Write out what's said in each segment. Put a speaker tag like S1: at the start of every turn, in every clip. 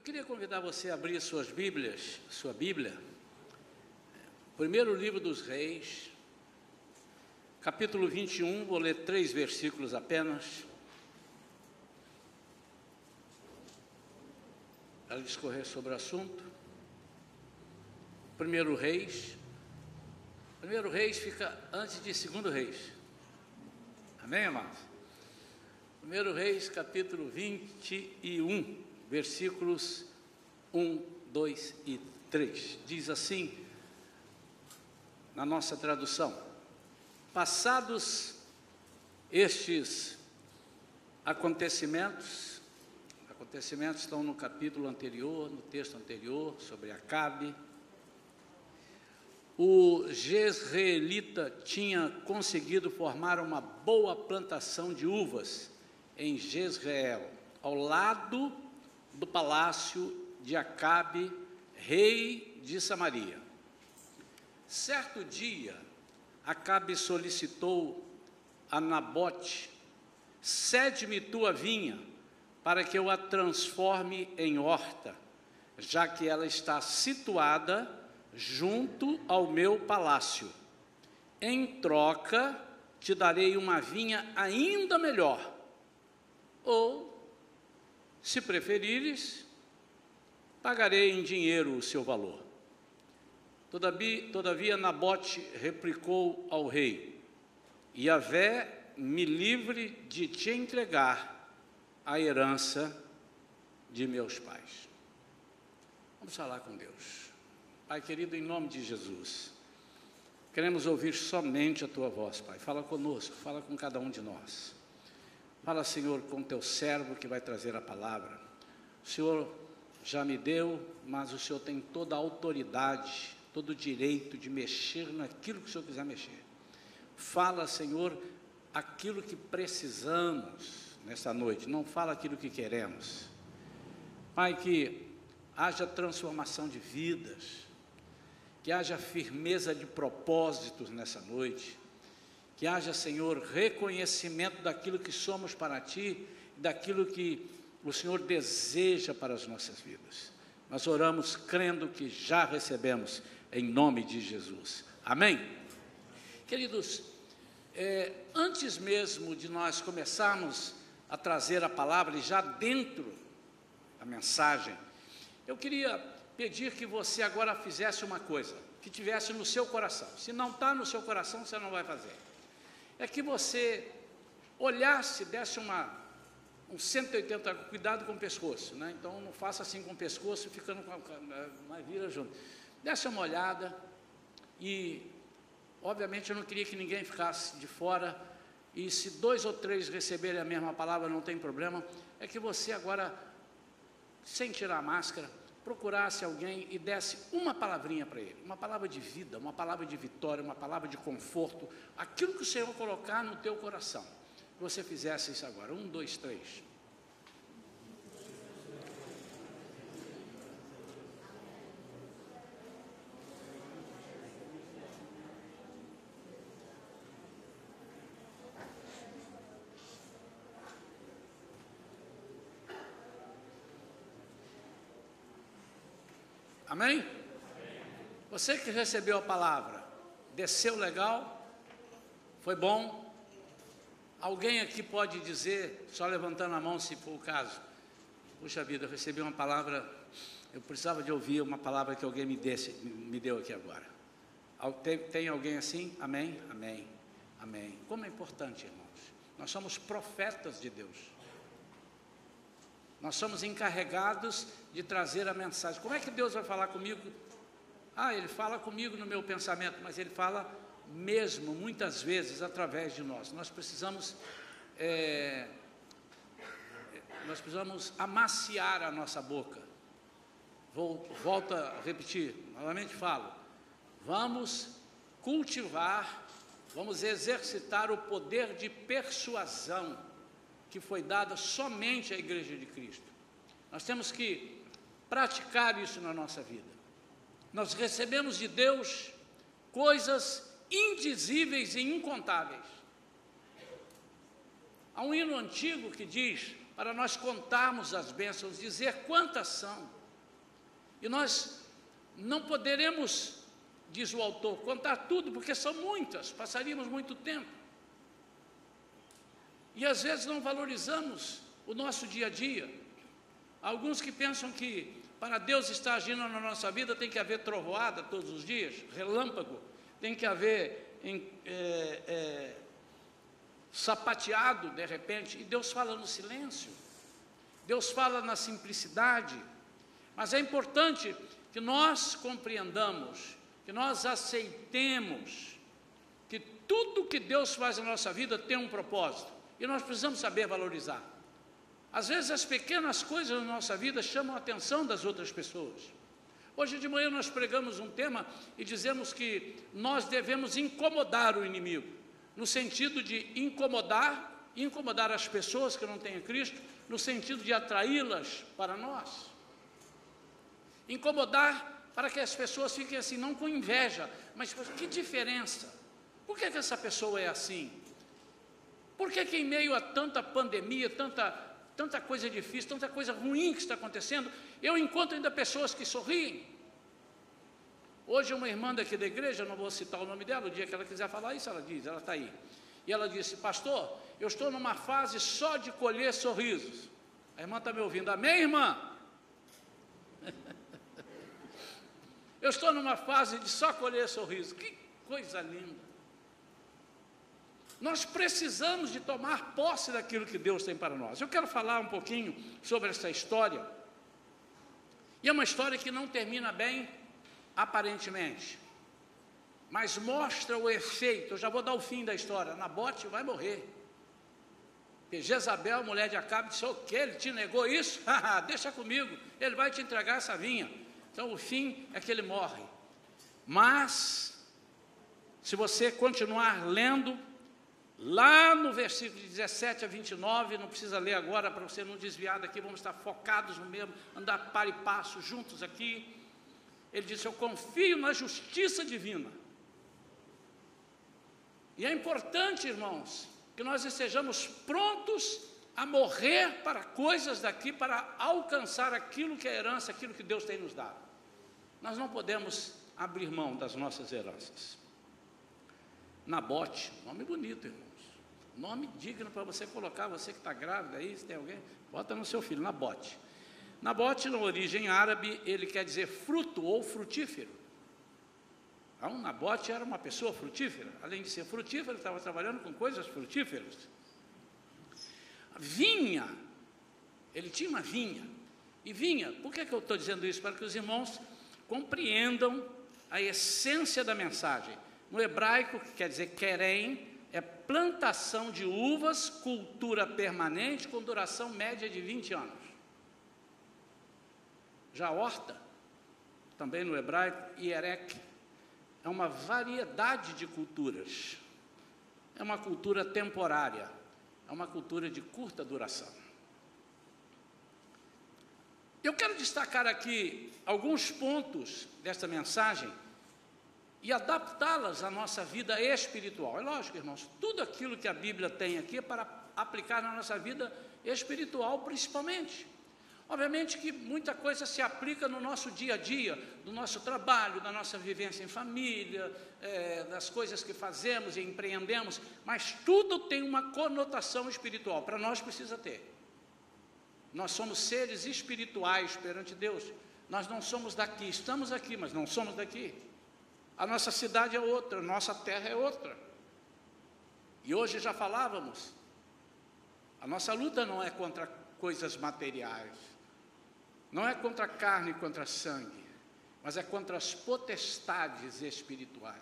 S1: Eu queria convidar você a abrir suas Bíblias, sua Bíblia, primeiro livro dos Reis, capítulo 21, vou ler três versículos apenas. Para discorrer sobre o assunto. Primeiro Reis. Primeiro Reis fica antes de segundo Reis. Amém, amados? Primeiro Reis, capítulo 21 versículos 1, 2 e 3. Diz assim, na nossa tradução: Passados estes acontecimentos, acontecimentos estão no capítulo anterior, no texto anterior, sobre Acabe. O Jezreelita tinha conseguido formar uma boa plantação de uvas em Jezreel, ao lado do palácio de Acabe, rei de Samaria. Certo dia, Acabe solicitou a Nabote: cede-me tua vinha, para que eu a transforme em horta, já que ela está situada junto ao meu palácio. Em troca, te darei uma vinha ainda melhor. Ou se preferires, pagarei em dinheiro o seu valor. Todavia, Nabote replicou ao rei: Yahvé me livre de te entregar a herança de meus pais. Vamos falar com Deus. Pai querido, em nome de Jesus, queremos ouvir somente a tua voz, Pai. Fala conosco, fala com cada um de nós. Fala, Senhor, com teu servo que vai trazer a palavra. O Senhor já me deu, mas o Senhor tem toda a autoridade, todo o direito de mexer naquilo que o Senhor quiser mexer. Fala, Senhor, aquilo que precisamos nessa noite, não fala aquilo que queremos. Pai, que haja transformação de vidas, que haja firmeza de propósitos nessa noite, que haja, Senhor, reconhecimento daquilo que somos para Ti, daquilo que o Senhor deseja para as nossas vidas. Nós oramos crendo que já recebemos, em nome de Jesus. Amém? Queridos, é, antes mesmo de nós começarmos a trazer a palavra, e já dentro da mensagem, eu queria pedir que você agora fizesse uma coisa, que tivesse no seu coração. Se não está no seu coração, você não vai fazer é que você olhasse, desse uma, um 180, cuidado com o pescoço, né? Então não faça assim com o pescoço, ficando com a, mas vira junto. Desse uma olhada e, obviamente, eu não queria que ninguém ficasse de fora. E se dois ou três receberem a mesma palavra, não tem problema. É que você agora, sem tirar a máscara, procurasse alguém e desse uma palavrinha para ele, uma palavra de vida, uma palavra de vitória, uma palavra de conforto, aquilo que o Senhor colocar no teu coração. Que você fizesse isso agora. Um, dois, três. Amém? Você que recebeu a palavra, desceu legal? Foi bom? Alguém aqui pode dizer, só levantando a mão se for o caso, puxa vida, eu recebi uma palavra, eu precisava de ouvir uma palavra que alguém me, desse, me deu aqui agora. Tem, tem alguém assim? Amém? Amém. Amém. Como é importante, irmãos. Nós somos profetas de Deus. Nós somos encarregados de trazer a mensagem. Como é que Deus vai falar comigo? Ah, Ele fala comigo no meu pensamento, mas Ele fala mesmo, muitas vezes, através de nós. Nós precisamos, é, nós precisamos amaciar a nossa boca. Vou, volto a repetir, novamente falo. Vamos cultivar, vamos exercitar o poder de persuasão que foi dada somente à Igreja de Cristo. Nós temos que praticar isso na nossa vida. Nós recebemos de Deus coisas indizíveis e incontáveis. Há um hino antigo que diz: para nós contarmos as bênçãos, dizer quantas são. E nós não poderemos, diz o autor, contar tudo, porque são muitas, passaríamos muito tempo. E às vezes não valorizamos o nosso dia a dia. Alguns que pensam que para Deus estar agindo na nossa vida tem que haver trovoada todos os dias, relâmpago, tem que haver em, é, é, sapateado de repente, e Deus fala no silêncio, Deus fala na simplicidade, mas é importante que nós compreendamos, que nós aceitemos que tudo que Deus faz na nossa vida tem um propósito, e nós precisamos saber valorizar. Às vezes as pequenas coisas na nossa vida chamam a atenção das outras pessoas. Hoje de manhã nós pregamos um tema e dizemos que nós devemos incomodar o inimigo, no sentido de incomodar, incomodar as pessoas que não têm Cristo, no sentido de atraí-las para nós. Incomodar para que as pessoas fiquem assim, não com inveja, mas que diferença? Por que, que essa pessoa é assim? Por que, que em meio a tanta pandemia, tanta tanta coisa difícil, tanta coisa ruim que está acontecendo, eu encontro ainda pessoas que sorriem. Hoje, uma irmã daqui da igreja, não vou citar o nome dela, o dia que ela quiser falar isso, ela diz, ela está aí. E ela disse, pastor, eu estou numa fase só de colher sorrisos. A irmã está me ouvindo, amém, irmã? eu estou numa fase de só colher sorrisos. Que coisa linda. Nós precisamos de tomar posse daquilo que Deus tem para nós. Eu quero falar um pouquinho sobre essa história. E é uma história que não termina bem, aparentemente, mas mostra o efeito. Eu já vou dar o fim da história. Nabote vai morrer. Porque Jezabel, mulher de Acabe, disse: O que? Ele te negou isso? Deixa comigo, ele vai te entregar essa vinha. Então o fim é que ele morre. Mas, se você continuar lendo, Lá no versículo 17 a 29, não precisa ler agora para você não desviar daqui, vamos estar focados no mesmo, andar para e passo juntos aqui. Ele disse: Eu confio na justiça divina. E é importante, irmãos, que nós estejamos prontos a morrer para coisas daqui, para alcançar aquilo que é herança, aquilo que Deus tem nos dado. Nós não podemos abrir mão das nossas heranças. Nabote, nome bonito, irmão. Nome digno para você colocar, você que está grávida aí, se tem alguém, bota no seu filho, Nabote. Nabote, na origem árabe, ele quer dizer fruto ou frutífero. Então, Nabote era uma pessoa frutífera, além de ser frutífero, estava trabalhando com coisas frutíferas. Vinha, ele tinha uma vinha. E vinha, por que, que eu estou dizendo isso? Para que os irmãos compreendam a essência da mensagem. No hebraico, que quer dizer querem, é plantação de uvas, cultura permanente, com duração média de 20 anos. Já horta, também no hebraico, ierek, é uma variedade de culturas. É uma cultura temporária, é uma cultura de curta duração. Eu quero destacar aqui alguns pontos desta mensagem e adaptá-las à nossa vida espiritual. É lógico, irmãos, tudo aquilo que a Bíblia tem aqui é para aplicar na nossa vida espiritual, principalmente. Obviamente que muita coisa se aplica no nosso dia a dia, no nosso trabalho, na nossa vivência em família, é, das coisas que fazemos e empreendemos, mas tudo tem uma conotação espiritual, para nós precisa ter. Nós somos seres espirituais perante Deus, nós não somos daqui, estamos aqui, mas não somos daqui. A nossa cidade é outra, a nossa terra é outra. E hoje já falávamos, a nossa luta não é contra coisas materiais, não é contra carne e contra sangue, mas é contra as potestades espirituais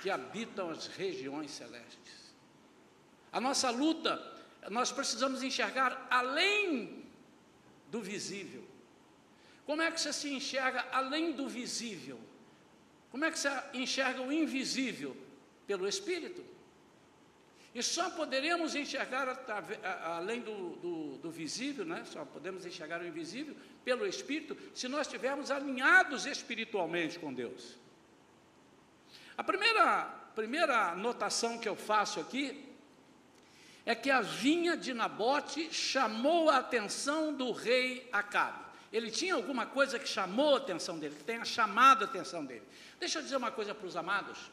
S1: que habitam as regiões celestes. A nossa luta, nós precisamos enxergar além do visível. Como é que você se enxerga além do visível? Como é que você enxerga o invisível? Pelo Espírito. E só poderemos enxergar além do, do, do, visível, né? só podemos enxergar o invisível pelo Espírito, se nós estivermos alinhados espiritualmente com Deus. A primeira, primeira notação que eu faço aqui é que a vinha de Nabote chamou a atenção do rei Acabe. Ele tinha alguma coisa que chamou a atenção dele, que tenha chamado a atenção dele. Deixa eu dizer uma coisa para os amados.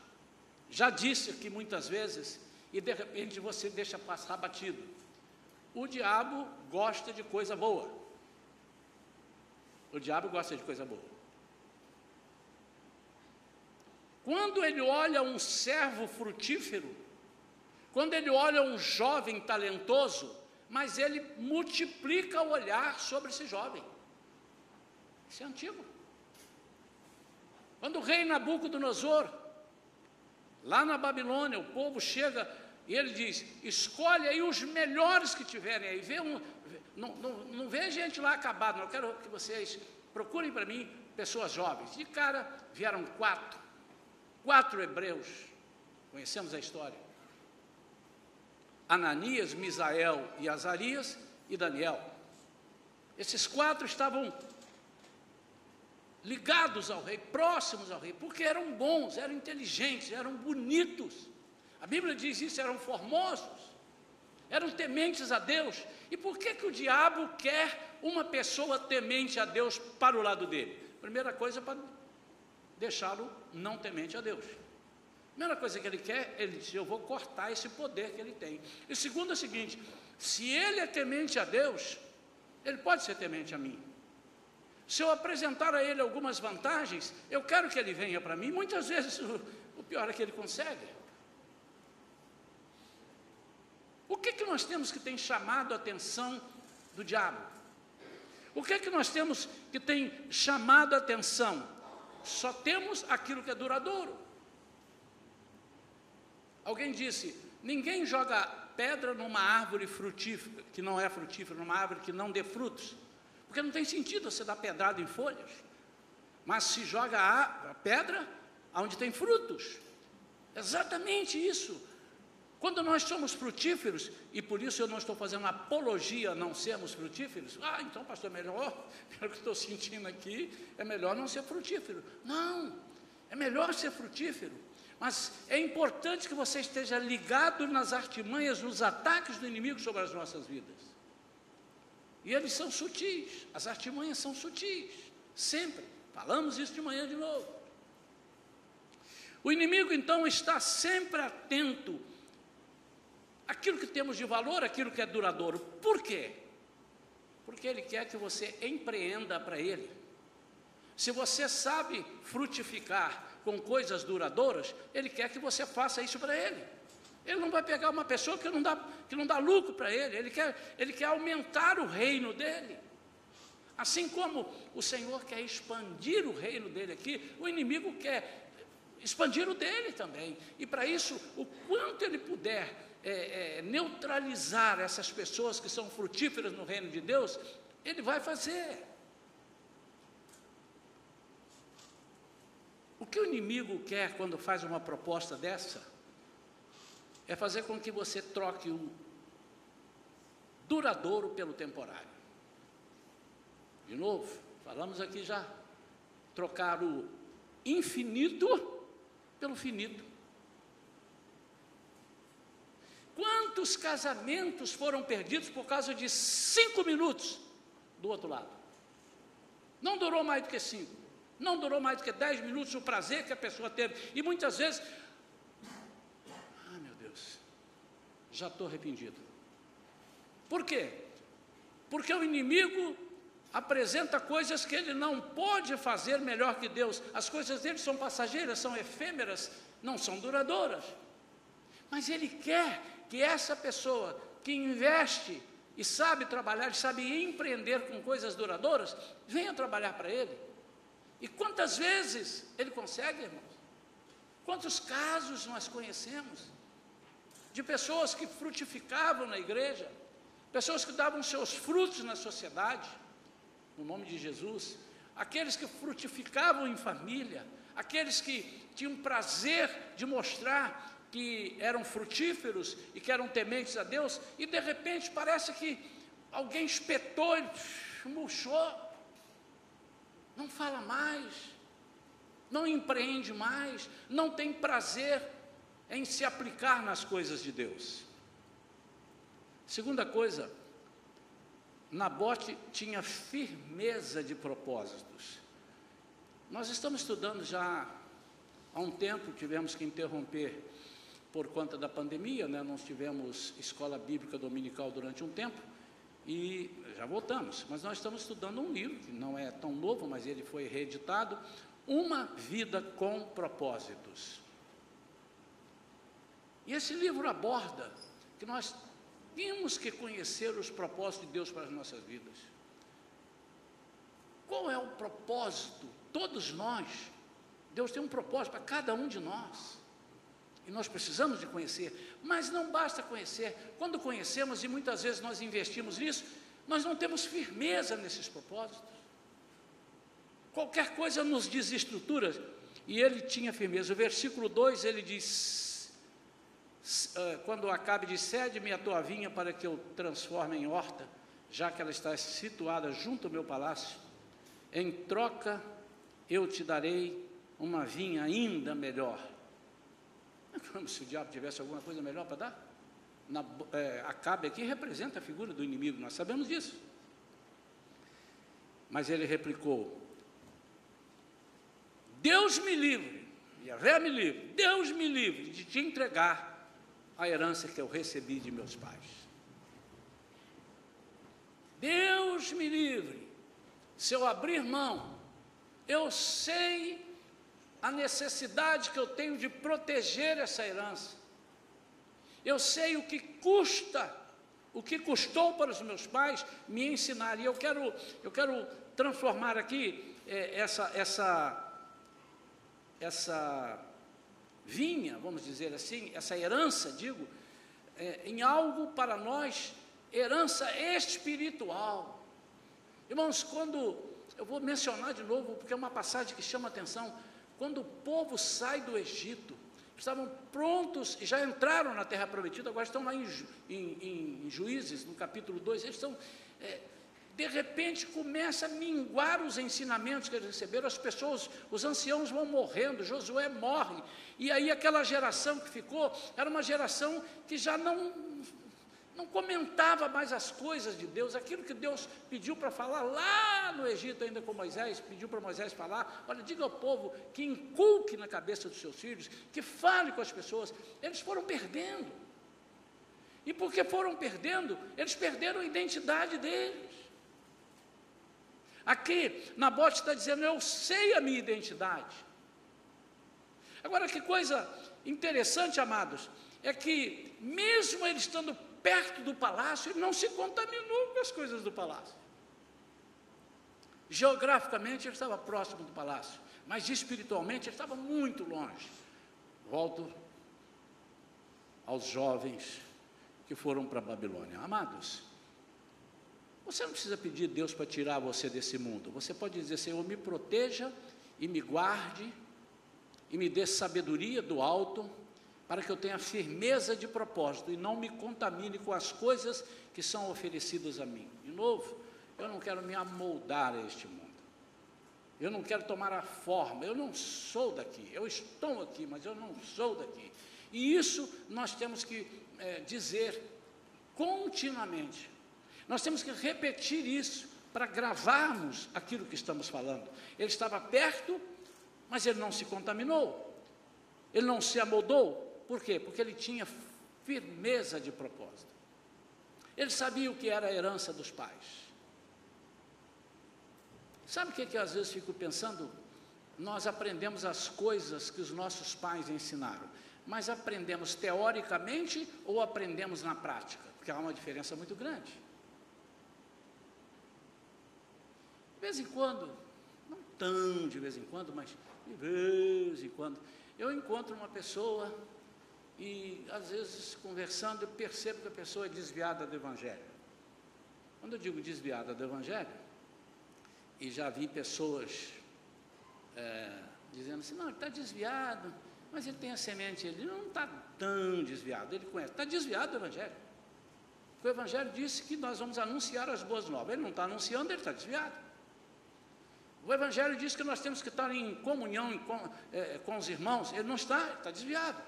S1: Já disse aqui muitas vezes, e de repente você deixa passar batido. O diabo gosta de coisa boa. O diabo gosta de coisa boa. Quando ele olha um servo frutífero, quando ele olha um jovem talentoso, mas ele multiplica o olhar sobre esse jovem. Isso é antigo. Quando o rei Nabucodonosor, lá na Babilônia, o povo chega e ele diz: escolhe aí os melhores que tiverem aí. Vê um, não, não, não vê gente lá acabado, não. Eu quero que vocês procurem para mim pessoas jovens. De cara vieram quatro, quatro hebreus. Conhecemos a história. Ananias, Misael e Azarias e Daniel. Esses quatro estavam ligados ao rei, próximos ao rei, porque eram bons, eram inteligentes, eram bonitos. A Bíblia diz isso, eram formosos, eram tementes a Deus. E por que, que o diabo quer uma pessoa temente a Deus para o lado dele? Primeira coisa, para deixá-lo não temente a Deus. Primeira coisa que ele quer, ele diz: Eu vou cortar esse poder que ele tem. E segundo é o seguinte: se ele é temente a Deus, ele pode ser temente a mim. Se eu apresentar a ele algumas vantagens, eu quero que ele venha para mim. Muitas vezes o, o, pior é que ele consegue. O que, que nós temos que tem chamado a atenção do diabo? O que, que nós temos que tem chamado a atenção? Só temos aquilo que é duradouro. Alguém disse: ninguém joga pedra numa árvore frutífera, que não é frutífera, numa árvore que não dê frutos. Porque não tem sentido você dar pedrada em folhas. Mas se joga a, pedra onde tem frutos. Exatamente isso. Quando nós somos frutíferos, e por isso eu não estou fazendo apologia a não sermos frutíferos, ah, então, pastor, melhor, pelo que estou sentindo aqui, é melhor não ser frutífero. Não, é melhor ser frutífero. Mas é importante que você esteja ligado nas artimanhas, nos ataques do inimigo sobre as nossas vidas. E eles são sutis, as artimanhas são sutis, sempre. Falamos isso de manhã de novo. O inimigo então está sempre atento àquilo que temos de valor, aquilo que é duradouro. Por quê? Porque ele quer que você empreenda para ele. Se você sabe frutificar com coisas duradouras, ele quer que você faça isso para ele. Ele não vai pegar uma pessoa que não dá, que não dá lucro para ele, ele quer, ele quer aumentar o reino dele. Assim como o Senhor quer expandir o reino dele aqui, o inimigo quer expandir o dele também. E para isso, o quanto ele puder é, é, neutralizar essas pessoas que são frutíferas no reino de Deus, ele vai fazer. O que o inimigo quer quando faz uma proposta dessa? É fazer com que você troque o duradouro pelo temporário. De novo, falamos aqui já, trocar o infinito pelo finito. Quantos casamentos foram perdidos por causa de cinco minutos do outro lado? Não durou mais do que cinco, não durou mais do que dez minutos o prazer que a pessoa teve, e muitas vezes já estou arrependido. Por quê? Porque o inimigo apresenta coisas que ele não pode fazer melhor que Deus. As coisas dele são passageiras, são efêmeras, não são duradouras. Mas ele quer que essa pessoa que investe e sabe trabalhar, sabe empreender com coisas duradouras, venha trabalhar para ele. E quantas vezes ele consegue, irmãos? Quantos casos nós conhecemos? De pessoas que frutificavam na igreja, pessoas que davam seus frutos na sociedade, no nome de Jesus, aqueles que frutificavam em família, aqueles que tinham prazer de mostrar que eram frutíferos e que eram tementes a Deus, e de repente parece que alguém espetou murchou, não fala mais, não empreende mais, não tem prazer em se aplicar nas coisas de Deus. Segunda coisa, Nabote tinha firmeza de propósitos. Nós estamos estudando já há um tempo, tivemos que interromper por conta da pandemia, né? nós tivemos escola bíblica dominical durante um tempo e já voltamos, mas nós estamos estudando um livro, que não é tão novo, mas ele foi reeditado, Uma Vida com Propósitos. E esse livro aborda que nós temos que conhecer os propósitos de Deus para as nossas vidas. Qual é o propósito? Todos nós, Deus tem um propósito para cada um de nós. E nós precisamos de conhecer, mas não basta conhecer. Quando conhecemos, e muitas vezes nós investimos nisso, nós não temos firmeza nesses propósitos. Qualquer coisa nos desestrutura, e ele tinha firmeza. O versículo 2 ele diz: Quando Acabe diz, cede-me a tua vinha para que eu transforme em horta, já que ela está situada junto ao meu palácio, em troca eu te darei uma vinha ainda melhor como se o diabo tivesse alguma coisa melhor para dar. Na, é, Acabe aqui representa a figura do inimigo, nós sabemos disso. Mas ele replicou: Deus me livre, Yahvé me livre, Deus me livre de te entregar a herança que eu recebi de meus pais. Deus me livre, se eu abrir mão, eu sei a necessidade que eu tenho de proteger essa herança. Eu sei o que custa, o que custou para os meus pais me ensinar. E eu quero, eu quero transformar aqui é, essa, essa, essa vinha, vamos dizer assim, essa herança, digo, é, em algo para nós, herança espiritual. Irmãos, quando eu vou mencionar de novo, porque é uma passagem que chama atenção. Quando o povo sai do Egito, estavam prontos, já entraram na terra prometida, agora estão lá em, em, em Juízes, no capítulo 2, eles estão. É, de repente começa a minguar os ensinamentos que eles receberam, as pessoas, os anciãos vão morrendo, Josué morre, e aí aquela geração que ficou era uma geração que já não não comentava mais as coisas de Deus, aquilo que Deus pediu para falar lá no Egito, ainda com Moisés, pediu para Moisés falar: olha, diga ao povo que inculque na cabeça dos seus filhos, que fale com as pessoas. Eles foram perdendo. E porque foram perdendo, eles perderam a identidade deles. Aqui, Nabote está dizendo: Eu sei a minha identidade. Agora, que coisa interessante, amados, é que, mesmo ele estando perto do palácio, ele não se contaminou com as coisas do palácio. Geograficamente ele estava próximo do palácio, mas espiritualmente ele estava muito longe. Volto aos jovens que foram para a Babilônia. Amados, você não precisa pedir Deus para tirar você desse mundo. Você pode dizer, Senhor, me proteja e me guarde e me dê sabedoria do alto para que eu tenha firmeza de propósito e não me contamine com as coisas que são oferecidas a mim. De novo, eu não quero me amoldar a este mundo. Eu não quero tomar a forma, eu não sou daqui, eu estou aqui, mas eu não sou daqui. E isso nós temos que é, dizer continuamente. Nós temos que repetir isso para gravarmos aquilo que estamos falando. Ele estava perto, mas ele não se contaminou. Ele não se amoldou, por quê? Porque ele tinha firmeza de propósito. Ele sabia o que era a herança dos pais. Sabe o que, que às vezes fico pensando? Nós aprendemos as coisas que os nossos pais ensinaram, mas aprendemos teoricamente ou aprendemos na prática? Porque há uma diferença muito grande. De vez em quando, não tão de vez em quando, mas de vez em quando, eu encontro uma pessoa e às vezes conversando eu percebo que a pessoa é desviada do Evangelho. Quando eu digo desviada do Evangelho, e já vi pessoas é, dizendo assim, não, ele está desviado, mas ele tem a semente, ele não está tão desviado, ele conhece, está desviado do Evangelho. Porque o Evangelho disse que nós vamos anunciar as boas novas. Ele não está anunciando, ele está desviado. O Evangelho diz que nós temos que estar em comunhão com, é, com os irmãos. Ele não está, está desviado.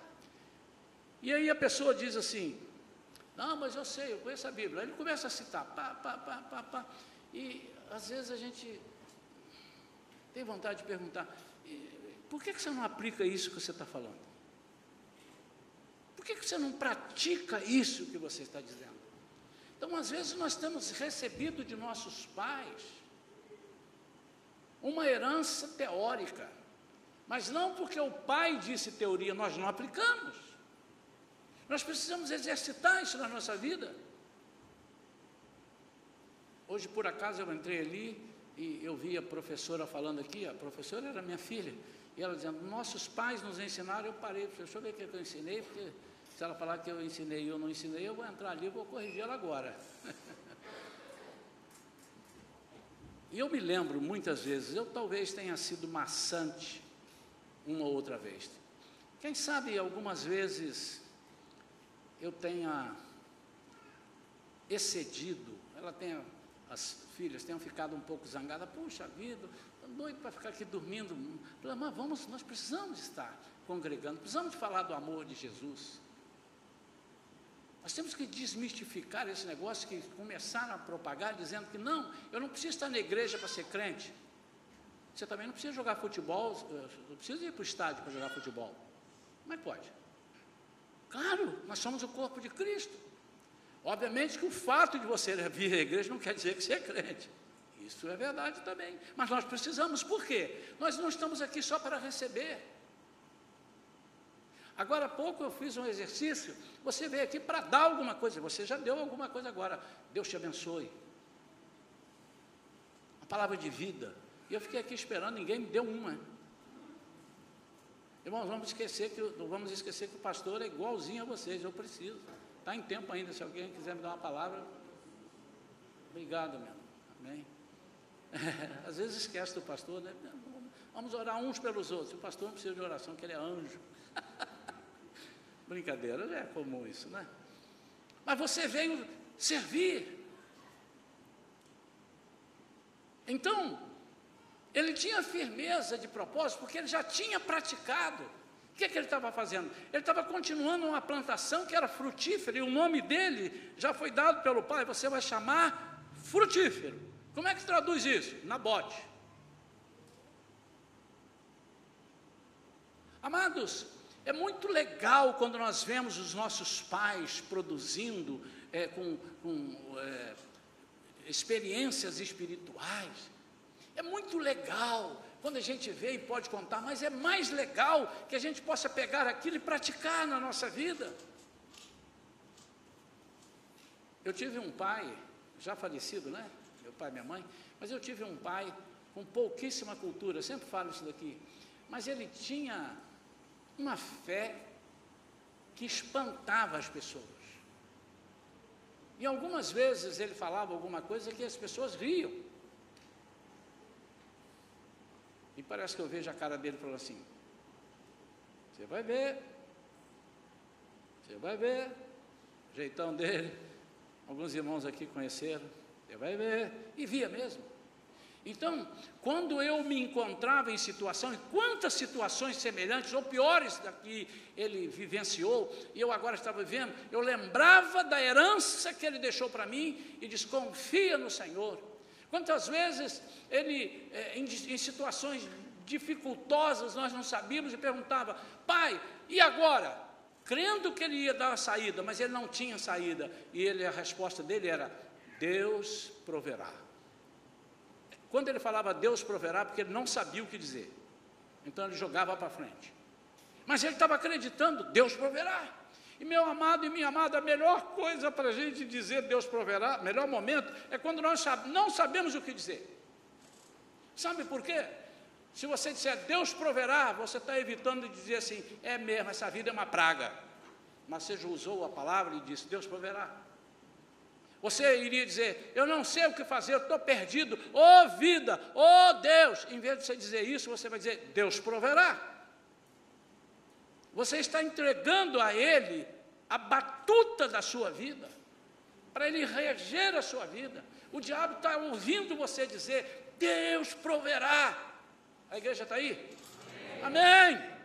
S1: E aí a pessoa diz assim: Não, mas eu sei, eu conheço a Bíblia. Aí ele começa a citar, pá, pá, pá, pá, pá. E às vezes a gente tem vontade de perguntar, por que, que você não aplica isso que você está falando? Por que, que você não pratica isso que você está dizendo? Então, às vezes, nós temos recebido de nossos pais uma herança teórica, mas não porque o pai disse teoria, nós não aplicamos. Nós precisamos exercitar isso na nossa vida. Hoje, por acaso, eu entrei ali e eu vi a professora falando aqui, a professora era minha filha, e ela dizendo, nossos pais nos ensinaram, eu parei, deixa eu ver o que eu ensinei, porque se ela falar que eu ensinei e eu não ensinei, eu vou entrar ali e vou corrigir ela agora. e eu me lembro muitas vezes, eu talvez tenha sido maçante uma ou outra vez. Quem sabe algumas vezes eu tenha excedido, ela tenha, as filhas tenham ficado um pouco zangadas, puxa vida, estou doido para ficar aqui dormindo. Mas vamos, nós precisamos estar congregando, precisamos falar do amor de Jesus. Nós temos que desmistificar esse negócio que começaram a propagar, dizendo que não, eu não preciso estar na igreja para ser crente. Você também não precisa jogar futebol, eh, não precisa ir para o estádio para jogar futebol. Mas pode. Claro, nós somos o corpo de Cristo. Obviamente que o fato de você vir à igreja não quer dizer que você é crente. Isso é verdade também. Mas nós precisamos, por quê? Nós não estamos aqui só para receber. Agora há pouco eu fiz um exercício, você veio aqui para dar alguma coisa, você já deu alguma coisa agora. Deus te abençoe. A palavra de vida. E eu fiquei aqui esperando, ninguém me deu uma. Irmãos, vamos esquecer que vamos esquecer que o pastor é igualzinho a vocês, eu preciso. Está em tempo ainda, se alguém quiser me dar uma palavra. Obrigado, meu. Amém. às vezes esquece do pastor, né? Vamos orar uns pelos outros. O pastor não precisa de oração, que ele é anjo. Brincadeira, é comum isso, né? Mas você veio servir. Então, ele tinha firmeza de propósito, porque ele já tinha praticado. O que, é que ele estava fazendo? Ele estava continuando uma plantação que era frutífera, e o nome dele já foi dado pelo pai, você vai chamar frutífero. Como é que traduz isso? Nabote. Amados, é muito legal quando nós vemos os nossos pais produzindo é, com, com é, experiências espirituais. É muito legal quando a gente vê e pode contar, mas é mais legal que a gente possa pegar aquilo e praticar na nossa vida. Eu tive um pai, já falecido, né? Meu pai e minha mãe, mas eu tive um pai com pouquíssima cultura, sempre falo isso daqui, mas ele tinha uma fé que espantava as pessoas. E algumas vezes ele falava alguma coisa que as pessoas riam. E parece que eu vejo a cara dele falando assim: Você vai ver, você vai ver, o jeitão dele. Alguns irmãos aqui conheceram, você vai ver, e via mesmo. Então, quando eu me encontrava em situação, e quantas situações semelhantes ou piores da que ele vivenciou, e eu agora estava vivendo, eu lembrava da herança que ele deixou para mim e desconfia no Senhor. Quantas vezes ele, eh, em, em situações dificultosas, nós não sabíamos e perguntava, pai, e agora? Crendo que ele ia dar a saída, mas ele não tinha saída, e ele, a resposta dele era: Deus proverá. Quando ele falava Deus proverá, porque ele não sabia o que dizer. Então ele jogava para frente. Mas ele estava acreditando, Deus proverá. E meu amado e minha amada, a melhor coisa para a gente dizer Deus proverá, melhor momento, é quando nós não sabemos o que dizer. Sabe por quê? Se você disser Deus proverá, você está evitando de dizer assim, é mesmo, essa vida é uma praga. Mas você já usou a palavra e disse, Deus proverá. Você iria dizer: Eu não sei o que fazer, eu estou perdido. Ô oh, vida, ô oh, Deus. Em vez de você dizer isso, você vai dizer: Deus proverá. Você está entregando a Ele a batuta da sua vida, para Ele reger a sua vida. O diabo está ouvindo você dizer: Deus proverá. A igreja está aí? Amém. Amém.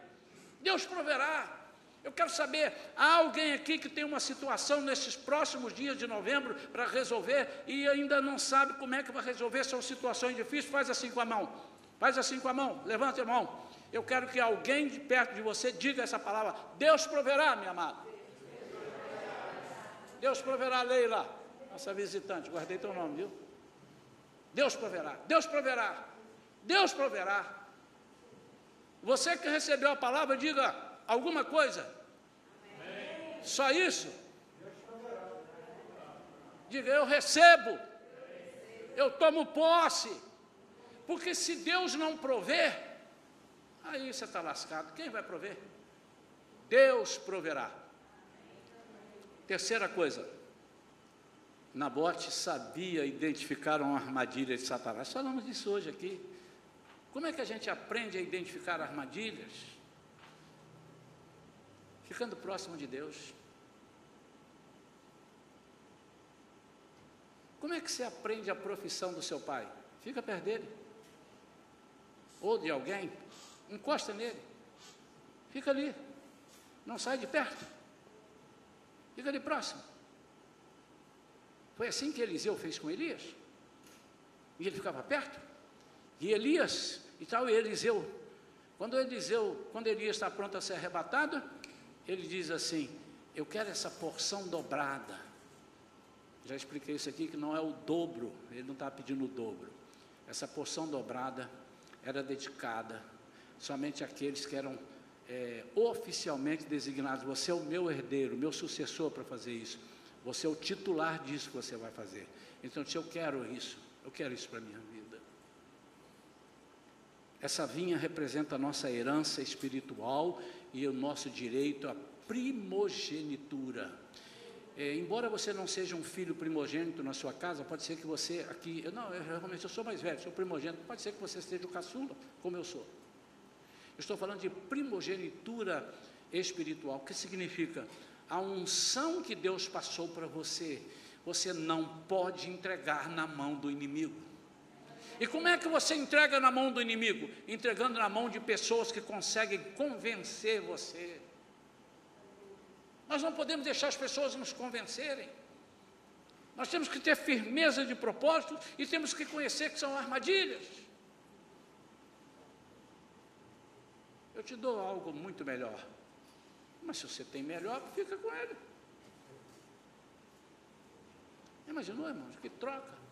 S1: Deus proverá. Eu quero saber, há alguém aqui que tem uma situação nesses próximos dias de novembro para resolver e ainda não sabe como é que vai resolver, são situações difíceis? Faz assim com a mão, faz assim com a mão, levanta a mão. Eu quero que alguém de perto de você diga essa palavra: Deus proverá, minha amada. Deus proverá, Leila, nossa visitante, guardei teu nome, viu? Deus proverá, Deus proverá, Deus proverá. Você que recebeu a palavra, diga alguma coisa. Só isso? Diga, eu recebo, eu tomo posse, porque se Deus não prover, aí você está lascado. Quem vai prover? Deus proverá. Terceira coisa, Nabote sabia identificar uma armadilha de Satanás. Falamos disso hoje aqui. Como é que a gente aprende a identificar armadilhas? Ficando próximo de Deus. Como é que você aprende a profissão do seu pai? Fica perto dele. Ou de alguém. Encosta nele. Fica ali. Não sai de perto. Fica ali próximo. Foi assim que Eliseu fez com Elias. E ele ficava perto. E Elias, e tal, e Eliseu. Quando Eliseu, quando Elias está pronto a ser arrebatado, ele diz assim: Eu quero essa porção dobrada. Já expliquei isso aqui que não é o dobro, ele não está pedindo o dobro. Essa porção dobrada era dedicada somente àqueles que eram é, oficialmente designados. Você é o meu herdeiro, meu sucessor para fazer isso. Você é o titular disso que você vai fazer. Então, eu quero isso, eu quero isso para a minha vida. Essa vinha representa a nossa herança espiritual e o nosso direito à primogenitura. É, embora você não seja um filho primogênito na sua casa, pode ser que você aqui, eu, não, eu, realmente eu sou mais velho, sou primogênito, pode ser que você seja o caçula, como eu sou. Eu estou falando de primogenitura espiritual, o que significa? a unção que Deus passou para você, você não pode entregar na mão do inimigo. E como é que você entrega na mão do inimigo? Entregando na mão de pessoas que conseguem convencer você. Nós não podemos deixar as pessoas nos convencerem. Nós temos que ter firmeza de propósito e temos que conhecer que são armadilhas. Eu te dou algo muito melhor. Mas se você tem melhor, fica com ele. Imaginou, irmãos, que troca.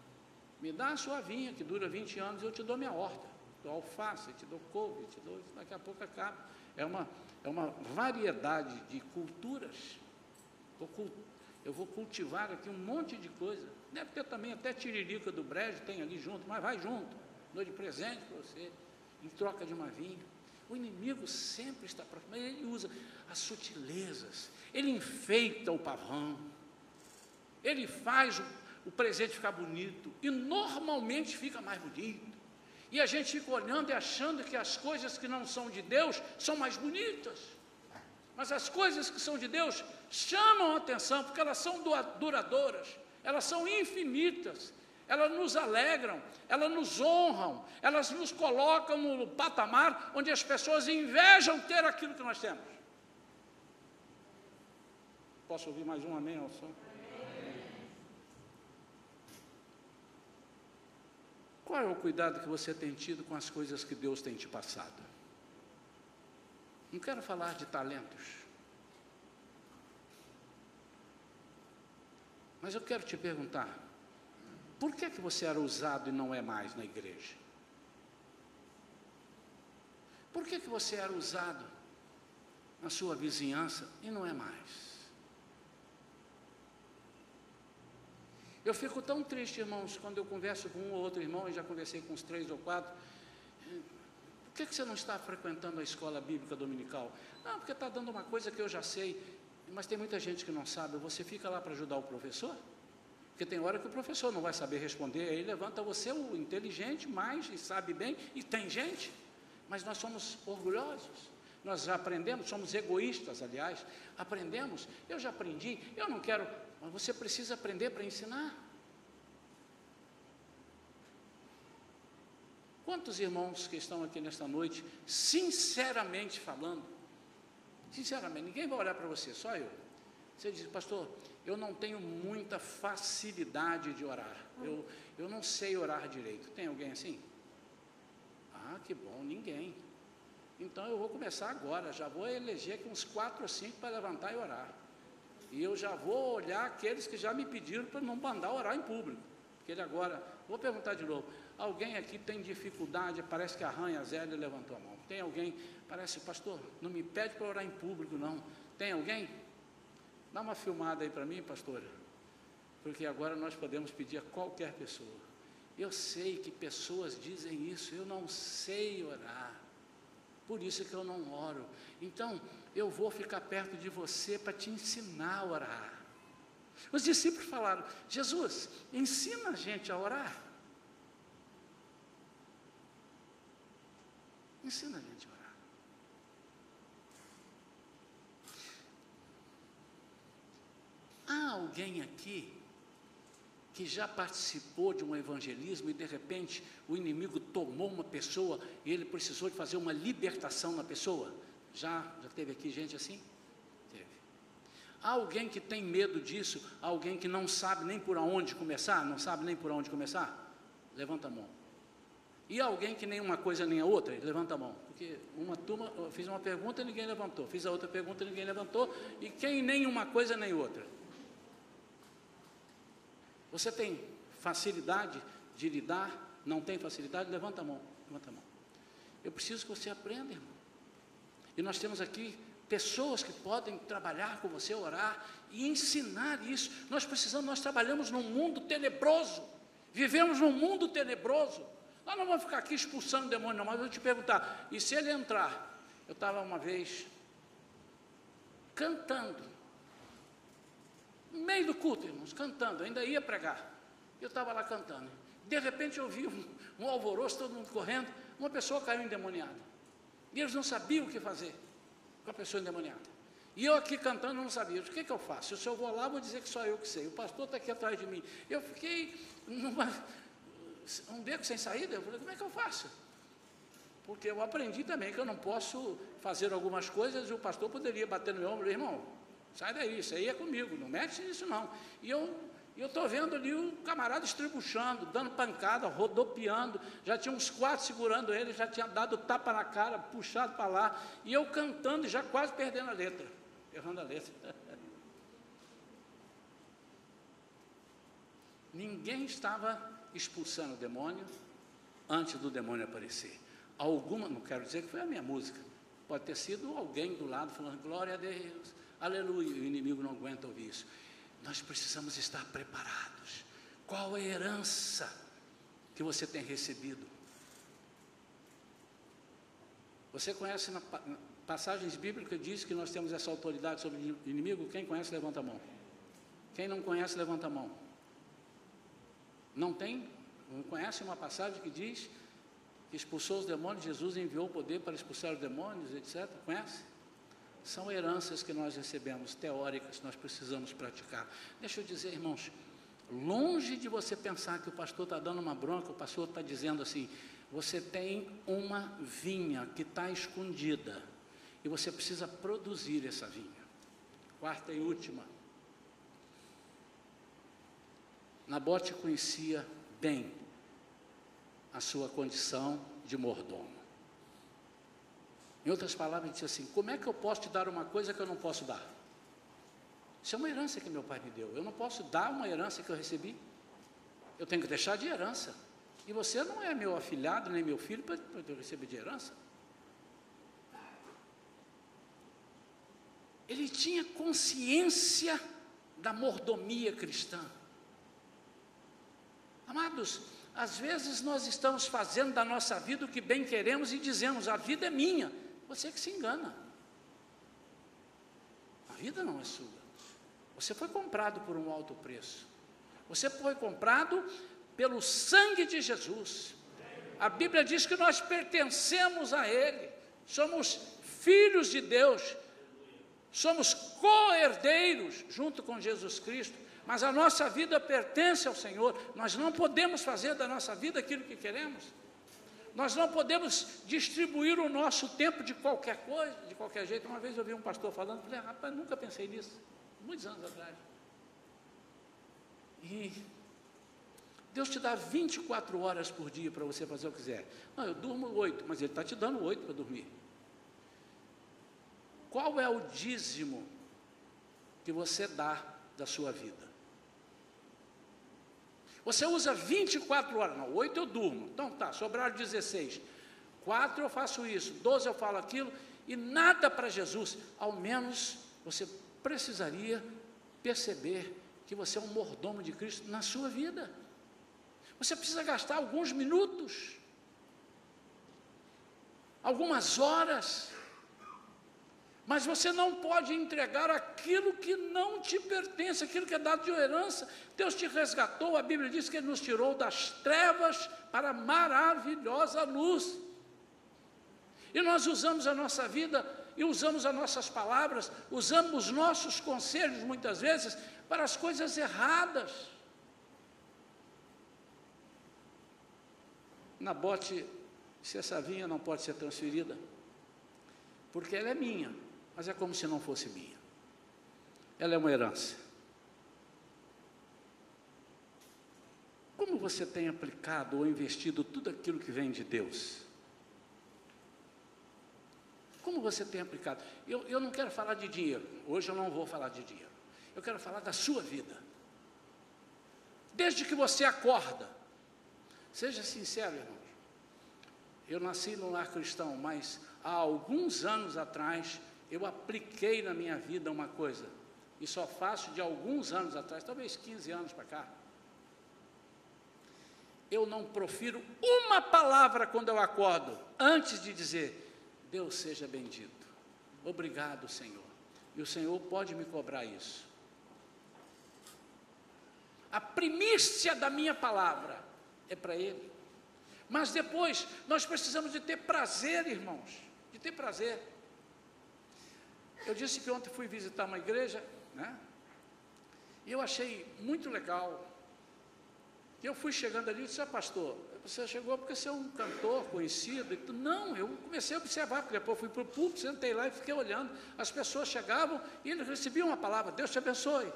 S1: Me dá a sua vinha, que dura 20 anos, eu te dou minha horta. Dou alface, te dou couve, te dou. Daqui a pouco acaba. É uma, é uma variedade de culturas. Eu vou cultivar aqui um monte de coisa. Deve ter também até tiririca do brejo, tem ali junto, mas vai junto. Dou de presente para você, em troca de uma vinha. O inimigo sempre está próximo, mas ele usa as sutilezas, ele enfeita o pavão, ele faz o, o presente ficar bonito, e normalmente fica mais bonito. E a gente fica olhando e achando que as coisas que não são de Deus são mais bonitas. Mas as coisas que são de Deus chamam a atenção, porque elas são duradouras, elas são infinitas, elas nos alegram, elas nos honram, elas nos colocam no patamar onde as pessoas invejam ter aquilo que nós temos. Posso ouvir mais um amém ao som? Qual é o cuidado que você tem tido com as coisas que Deus tem te passado? Não quero falar de talentos. Mas eu quero te perguntar: por que, que você era usado e não é mais na igreja? Por que, que você era usado na sua vizinhança e não é mais? Eu fico tão triste, irmãos, quando eu converso com um ou outro irmão, e já conversei com uns três ou quatro. Por que, que você não está frequentando a escola bíblica dominical? Não, porque está dando uma coisa que eu já sei, mas tem muita gente que não sabe. Você fica lá para ajudar o professor? Porque tem hora que o professor não vai saber responder, aí levanta você o inteligente mais e sabe bem, e tem gente, mas nós somos orgulhosos. Nós aprendemos, somos egoístas, aliás, aprendemos. Eu já aprendi, eu não quero, mas você precisa aprender para ensinar. Quantos irmãos que estão aqui nesta noite, sinceramente falando, Sinceramente, ninguém vai olhar para você, só eu. Você diz, pastor, eu não tenho muita facilidade de orar. Eu, eu não sei orar direito. Tem alguém assim? Ah, que bom, ninguém. Então eu vou começar agora, já vou eleger aqui uns quatro ou cinco para levantar e orar. E eu já vou olhar aqueles que já me pediram para não mandar orar em público. Porque ele agora, vou perguntar de novo, alguém aqui tem dificuldade, parece que arranha a Zélia levantou a mão. Tem alguém, parece, pastor, não me pede para orar em público não. Tem alguém? Dá uma filmada aí para mim, pastora. Porque agora nós podemos pedir a qualquer pessoa. Eu sei que pessoas dizem isso, eu não sei orar. Por isso que eu não oro. Então, eu vou ficar perto de você para te ensinar a orar. Os discípulos falaram: Jesus, ensina a gente a orar. Ensina a gente a orar. Há alguém aqui que já participou de um evangelismo e de repente o inimigo tomou uma pessoa e ele precisou de fazer uma libertação na pessoa? Já, já teve aqui gente assim? Teve. Há alguém que tem medo disso? Há alguém que não sabe nem por onde começar? Não sabe nem por onde começar? Levanta a mão. E alguém que nem uma coisa nem a outra? Levanta a mão. Porque uma turma, eu fiz uma pergunta e ninguém levantou. Fiz a outra pergunta e ninguém levantou. E quem nem uma coisa nem outra? Você tem facilidade de lidar? Não tem facilidade? Levanta a mão. Levanta a mão. Eu preciso que você aprenda, irmão. E nós temos aqui pessoas que podem trabalhar com você, orar e ensinar isso. Nós precisamos, nós trabalhamos num mundo tenebroso. Vivemos num mundo tenebroso. Nós não vamos ficar aqui expulsando o demônio, não, mas eu vou te perguntar, e se ele entrar? Eu estava uma vez cantando no meio do culto, irmãos, cantando, ainda ia pregar. Eu estava lá cantando. De repente eu vi um, um, alvoroço, todo mundo correndo, uma pessoa caiu endemoniada. E eles não sabiam o que fazer com a pessoa endemoniada. E eu aqui cantando não sabia. o que, que eu faço? Se eu vou lá, vou dizer que só eu que sei. O pastor está aqui atrás de mim. Eu fiquei numa, um beco sem saída. Eu falei, como é que eu faço? Porque eu aprendi também que eu não posso fazer algumas coisas e o pastor poderia bater no meu ombro, irmão, Sai daí, isso aí é comigo, não mexe nisso não. E eu estou vendo ali o camarada estribuchando, dando pancada, rodopiando, já tinha uns quatro segurando ele, já tinha dado tapa na cara, puxado para lá, e eu cantando, já quase perdendo a letra, errando a letra. Ninguém estava expulsando o demônio antes do demônio aparecer. Alguma, não quero dizer que foi a minha música, pode ter sido alguém do lado falando glória a Deus, Aleluia, o inimigo não aguenta ouvir isso. Nós precisamos estar preparados. Qual é a herança que você tem recebido? Você conhece na passagens bíblicas diz que nós temos essa autoridade sobre o inimigo? Quem conhece, levanta a mão. Quem não conhece, levanta a mão. Não tem? Conhece uma passagem que diz que expulsou os demônios, Jesus enviou o poder para expulsar os demônios, etc. Conhece? São heranças que nós recebemos, teóricas, nós precisamos praticar. Deixa eu dizer, irmãos, longe de você pensar que o pastor está dando uma bronca, o pastor está dizendo assim: você tem uma vinha que está escondida e você precisa produzir essa vinha. Quarta e última. Nabote conhecia bem a sua condição de mordomo. Em outras palavras, ele disse assim: Como é que eu posso te dar uma coisa que eu não posso dar? Isso é uma herança que meu pai me deu. Eu não posso dar uma herança que eu recebi. Eu tenho que deixar de herança. E você não é meu afilhado, nem meu filho, para eu receber de herança. Ele tinha consciência da mordomia cristã. Amados, às vezes nós estamos fazendo da nossa vida o que bem queremos e dizemos: a vida é minha. Você que se engana. A vida não é sua. Você foi comprado por um alto preço. Você foi comprado pelo sangue de Jesus. A Bíblia diz que nós pertencemos a Ele. Somos filhos de Deus. Somos co-herdeiros junto com Jesus Cristo. Mas a nossa vida pertence ao Senhor. Nós não podemos fazer da nossa vida aquilo que queremos. Nós não podemos distribuir o nosso tempo de qualquer coisa, de qualquer jeito. Uma vez eu vi um pastor falando, falei, rapaz, nunca pensei nisso, muitos anos atrás. E Deus te dá 24 horas por dia para você fazer o que quiser. Não, eu durmo oito, mas Ele está te dando oito para dormir. Qual é o dízimo que você dá da sua vida? Você usa 24 horas, não, 8 eu durmo, então tá, sobraram 16. 4 eu faço isso, 12 eu falo aquilo, e nada para Jesus. Ao menos você precisaria perceber que você é um mordomo de Cristo na sua vida. Você precisa gastar alguns minutos, algumas horas, mas você não pode entregar aquilo que não te pertence, aquilo que é dado de herança. Deus te resgatou, a Bíblia diz que Ele nos tirou das trevas para a maravilhosa luz. E nós usamos a nossa vida e usamos as nossas palavras, usamos nossos conselhos muitas vezes para as coisas erradas. Nabote, se essa vinha não pode ser transferida, porque ela é minha mas é como se não fosse minha. Ela é uma herança. Como você tem aplicado ou investido tudo aquilo que vem de Deus? Como você tem aplicado? Eu, eu não quero falar de dinheiro, hoje eu não vou falar de dinheiro. Eu quero falar da sua vida. Desde que você acorda, seja sincero, irmãos. Eu nasci num lar cristão, mas há alguns anos atrás eu apliquei na minha vida uma coisa, e só faço de alguns anos atrás, talvez 15 anos para cá. Eu não profiro uma palavra quando eu acordo, antes de dizer, Deus seja bendito. Obrigado, Senhor. E o Senhor pode me cobrar isso. A primícia da minha palavra é para Ele. Mas depois, nós precisamos de ter prazer, irmãos, de ter prazer. Eu disse que ontem fui visitar uma igreja, né? E eu achei muito legal. E eu fui chegando ali e disse, ah, pastor, você chegou porque você é um cantor conhecido. Não, eu comecei a observar, porque depois fui para o público, sentei lá e fiquei olhando. As pessoas chegavam e eles recebiam uma palavra, Deus te abençoe.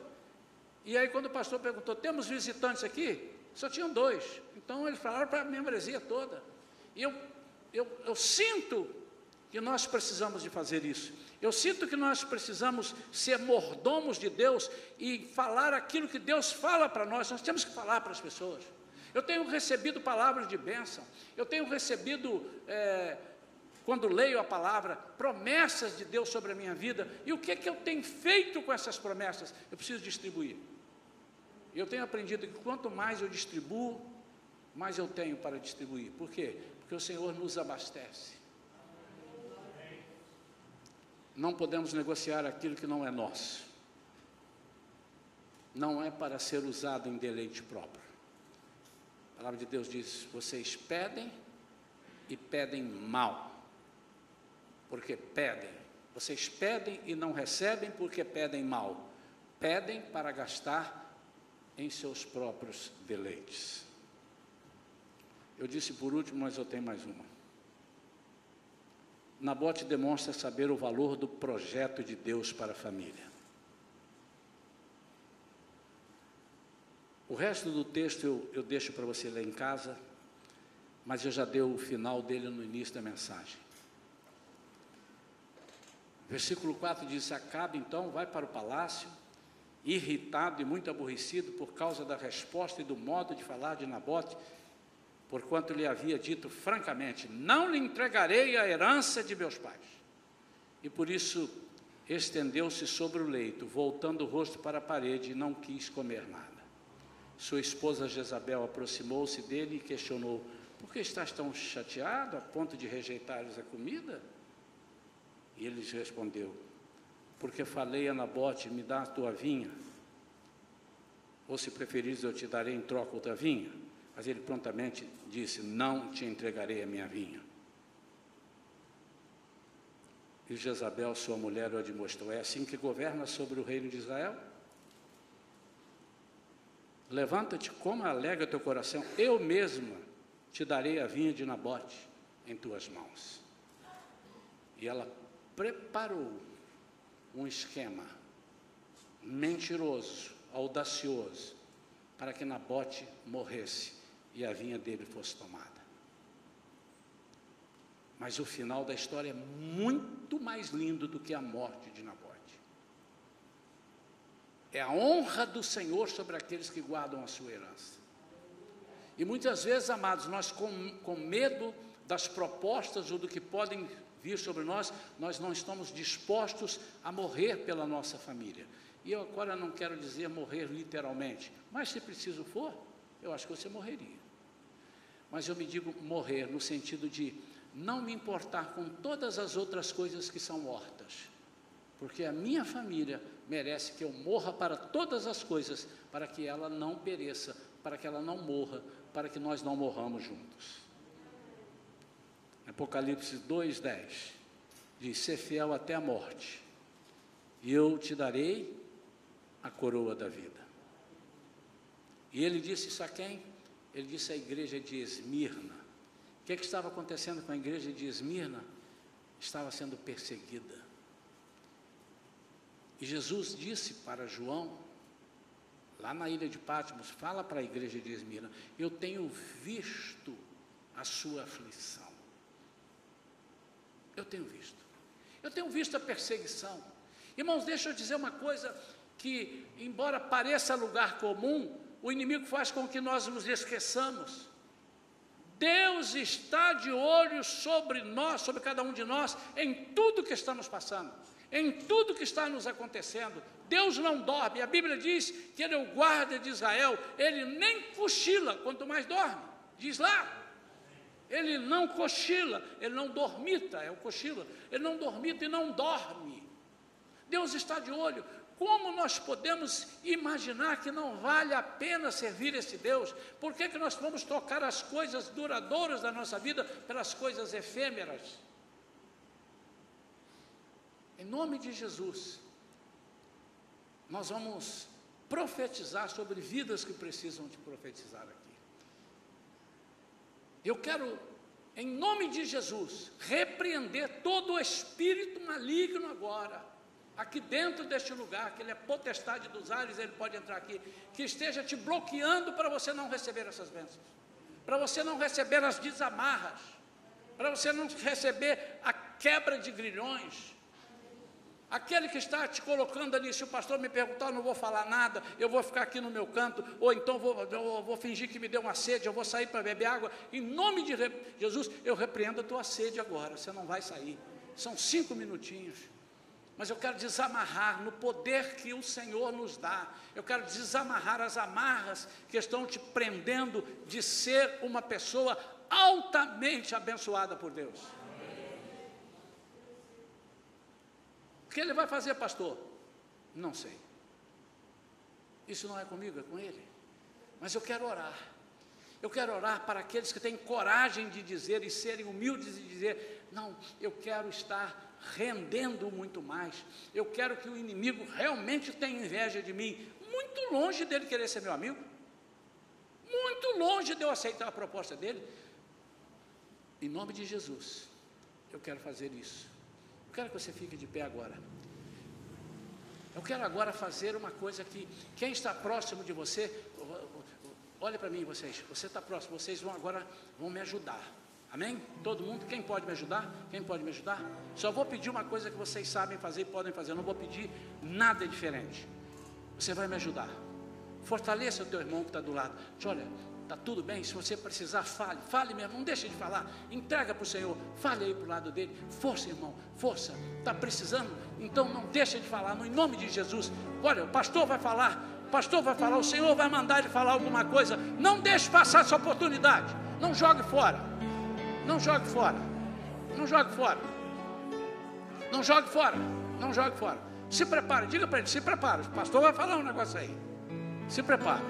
S1: E aí quando o pastor perguntou, temos visitantes aqui? Só tinham dois. Então eles falaram para a membresia toda. E eu, eu, eu sinto que nós precisamos de fazer isso. Eu sinto que nós precisamos ser mordomos de Deus e falar aquilo que Deus fala para nós. Nós temos que falar para as pessoas. Eu tenho recebido palavras de bênção. Eu tenho recebido, é, quando leio a palavra, promessas de Deus sobre a minha vida. E o que é que eu tenho feito com essas promessas? Eu preciso distribuir. Eu tenho aprendido que quanto mais eu distribuo, mais eu tenho para distribuir. Por quê? Porque o Senhor nos abastece. Não podemos negociar aquilo que não é nosso. Não é para ser usado em deleite próprio. A palavra de Deus diz: vocês pedem e pedem mal, porque pedem. Vocês pedem e não recebem porque pedem mal. Pedem para gastar em seus próprios deleites. Eu disse por último, mas eu tenho mais uma. Nabote demonstra saber o valor do projeto de Deus para a família. O resto do texto eu, eu deixo para você ler em casa, mas eu já dei o final dele no início da mensagem. Versículo 4 diz: Acabe então, vai para o palácio, irritado e muito aborrecido por causa da resposta e do modo de falar de Nabote, porquanto lhe havia dito francamente: Não lhe entregarei a herança de meus pais. E por isso estendeu-se sobre o leito, voltando o rosto para a parede, e não quis comer nada. Sua esposa Jezabel aproximou-se dele e questionou: Por que estás tão chateado a ponto de rejeitares a comida? E ele respondeu: Porque falei a Nabote: Me dá a tua vinha. Ou se preferires, eu te darei em troca outra vinha. Mas ele prontamente disse: Não te entregarei a minha vinha. E Jezabel, sua mulher, o admoestou: É assim que governa sobre o reino de Israel? Levanta-te, como alega teu coração, eu mesma te darei a vinha de Nabote em tuas mãos. E ela preparou um esquema mentiroso, audacioso, para que Nabote morresse e a vinha dele fosse tomada. Mas o final da história é muito mais lindo do que a morte de Nabote. É a honra do Senhor sobre aqueles que guardam a sua herança. E muitas vezes, amados, nós com, com medo das propostas ou do que podem vir sobre nós, nós não estamos dispostos a morrer pela nossa família. E eu agora não quero dizer morrer literalmente, mas se preciso for, eu acho que você morreria. Mas eu me digo morrer no sentido de não me importar com todas as outras coisas que são mortas, porque a minha família merece que eu morra para todas as coisas, para que ela não pereça, para que ela não morra, para que nós não morramos juntos. Apocalipse 2:10 diz: "Ser fiel até a morte, e eu te darei a coroa da vida. E ele disse isso a quem? Ele disse à igreja de Esmirna. O que, é que estava acontecendo com a igreja de Esmirna? Estava sendo perseguida. E Jesus disse para João, lá na ilha de Patmos, fala para a igreja de Esmirna: Eu tenho visto a sua aflição. Eu tenho visto. Eu tenho visto a perseguição. Irmãos, deixa eu dizer uma coisa: que, embora pareça lugar comum, o inimigo faz com que nós nos esqueçamos. Deus está de olho sobre nós, sobre cada um de nós, em tudo que estamos passando, em tudo que está nos acontecendo. Deus não dorme, a Bíblia diz que Ele é o guarda de Israel, Ele nem cochila, quanto mais dorme, diz lá. Ele não cochila, ele não dormita, é o cochila, ele não dormita e não dorme. Deus está de olho. Como nós podemos imaginar que não vale a pena servir esse Deus? Por que, que nós vamos tocar as coisas duradouras da nossa vida pelas coisas efêmeras? Em nome de Jesus, nós vamos profetizar sobre vidas que precisam de profetizar aqui. Eu quero, em nome de Jesus, repreender todo o espírito maligno agora aqui dentro deste lugar, que ele é potestade dos ares, ele pode entrar aqui, que esteja te bloqueando para você não receber essas bênçãos, para você não receber as desamarras, para você não receber a quebra de grilhões. Aquele que está te colocando ali, se o pastor me perguntar, eu não vou falar nada, eu vou ficar aqui no meu canto, ou então vou, eu vou fingir que me deu uma sede, eu vou sair para beber água. Em nome de Jesus, eu repreendo a tua sede agora, você não vai sair. São cinco minutinhos. Mas eu quero desamarrar no poder que o Senhor nos dá. Eu quero desamarrar as amarras que estão te prendendo de ser uma pessoa altamente abençoada por Deus. O que ele vai fazer, pastor? Não sei. Isso não é comigo, é com ele. Mas eu quero orar. Eu quero orar para aqueles que têm coragem de dizer e serem humildes e dizer: Não, eu quero estar rendendo muito mais. Eu quero que o inimigo realmente tenha inveja de mim, muito longe dele querer ser meu amigo, muito longe de eu aceitar a proposta dele. Em nome de Jesus, eu quero fazer isso. Eu quero que você fique de pé agora. Eu quero agora fazer uma coisa que quem está próximo de você, olha para mim vocês, você está próximo, vocês vão agora vão me ajudar. Amém? Todo mundo? Quem pode me ajudar? Quem pode me ajudar? Só vou pedir uma coisa que vocês sabem fazer e podem fazer. Eu não vou pedir nada diferente. Você vai me ajudar. Fortaleça o teu irmão que está do lado. Olha, está tudo bem. Se você precisar, fale. Fale mesmo. Não deixe de falar. Entrega para o Senhor. Fale aí para o lado dele. Força, irmão. Força. Está precisando? Então não deixe de falar. No nome de Jesus. Olha, o pastor vai falar. Pastor vai falar. O Senhor vai mandar ele falar alguma coisa. Não deixe passar essa oportunidade. Não jogue fora. Não jogue fora. Não jogue fora. Não jogue fora. Não jogue fora. Se prepare, diga para ele, se prepara. O pastor vai falar um negócio aí. Se prepara.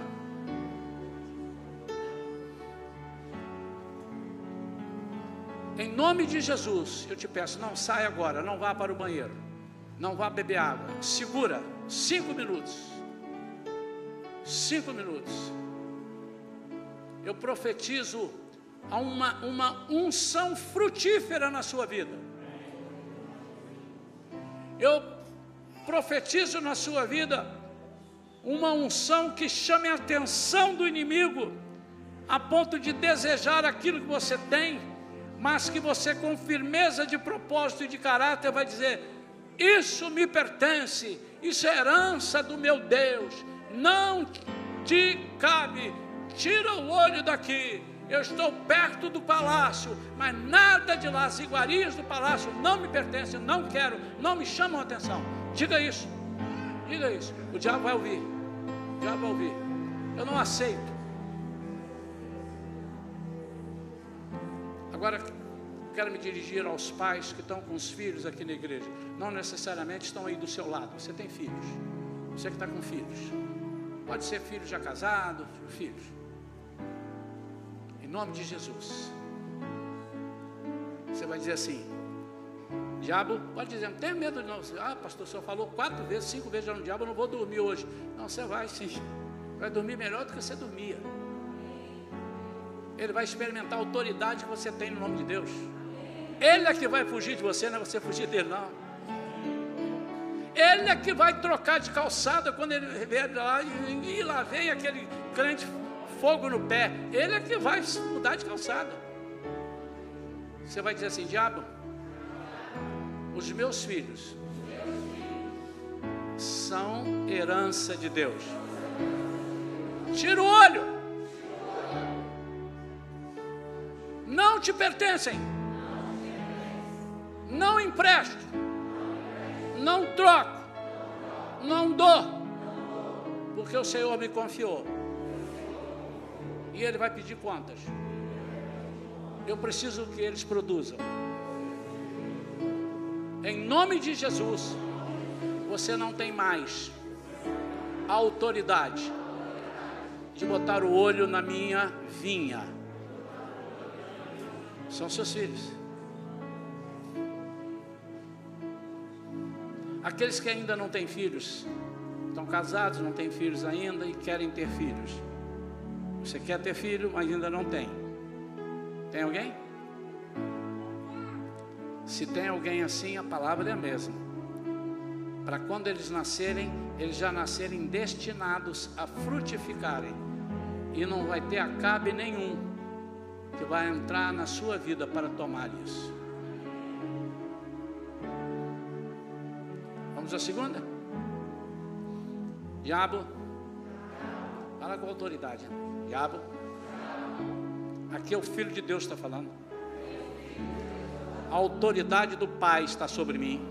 S1: Em nome de Jesus, eu te peço, não saia agora, não vá para o banheiro, não vá beber água. Segura cinco minutos. Cinco minutos. Eu profetizo Há uma, uma unção frutífera na sua vida. Eu profetizo na sua vida uma unção que chame a atenção do inimigo, a ponto de desejar aquilo que você tem, mas que você, com firmeza de propósito e de caráter, vai dizer: Isso me pertence, isso é herança do meu Deus, não te cabe, tira o olho daqui. Eu estou perto do palácio, mas nada de lá, as iguarias do palácio não me pertencem, não quero, não me chamam a atenção. Diga isso, diga isso. O diabo vai ouvir já vai ouvir. Eu não aceito. Agora, quero me dirigir aos pais que estão com os filhos aqui na igreja. Não necessariamente estão aí do seu lado. Você tem filhos. Você que está com filhos. Pode ser filho já casado, filhos. Em nome de Jesus. Você vai dizer assim: Diabo, pode dizer, não tenha medo de não. Ah, pastor, senhor falou quatro vezes, cinco vezes já no diabo, eu não vou dormir hoje. Não, você vai sim. Vai dormir melhor do que você dormia. Ele vai experimentar a autoridade que você tem no nome de Deus. Ele é que vai fugir de você, não é você fugir dele, não. Ele é que vai trocar de calçada quando ele vier lá e, e lá vem aquele crente fogo no pé. Ele é que vai mudar de calçada. Você vai dizer assim, diabo, os meus filhos são herança de Deus. Tira o olho. Não te pertencem. Não empresto. Não troco. Não dou. Porque o Senhor me confiou. E Ele vai pedir contas. Eu preciso que eles produzam. Em nome de Jesus, você não tem mais a autoridade de botar o olho na minha vinha. São seus filhos. Aqueles que ainda não têm filhos, estão casados, não têm filhos ainda e querem ter filhos. Você quer ter filho, mas ainda não tem. Tem alguém? Se tem alguém assim, a palavra é a mesma. Para quando eles nascerem, eles já nascerem destinados a frutificarem. E não vai ter acabe nenhum que vai entrar na sua vida para tomar isso. Vamos segunda? Diabo, fala com autoridade. Diabo, aqui é o Filho de Deus está falando a autoridade do Pai está sobre mim.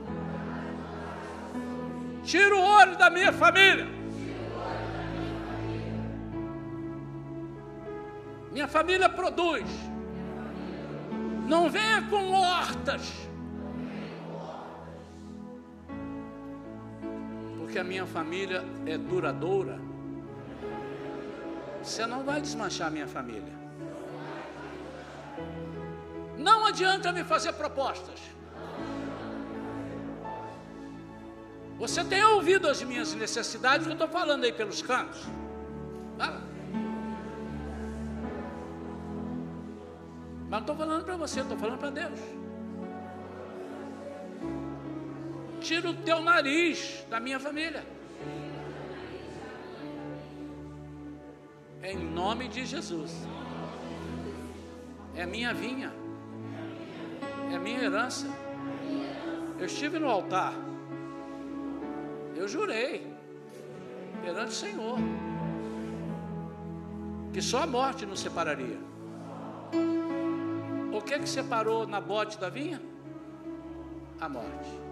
S1: Tira o olho da minha família. Minha família produz. Não venha com hortas. Porque a minha família é duradoura. Você não vai desmanchar a minha família. Não adianta me fazer propostas. Você tem ouvido as minhas necessidades que eu estou falando aí pelos cantos? Fala. Mas não estou falando para você, estou falando para Deus. Tira o teu nariz da minha família. Em nome de Jesus. É minha vinha é minha herança. Eu estive no altar, eu jurei perante o Senhor que só a morte nos separaria. O que que separou na bote da vinha? A morte.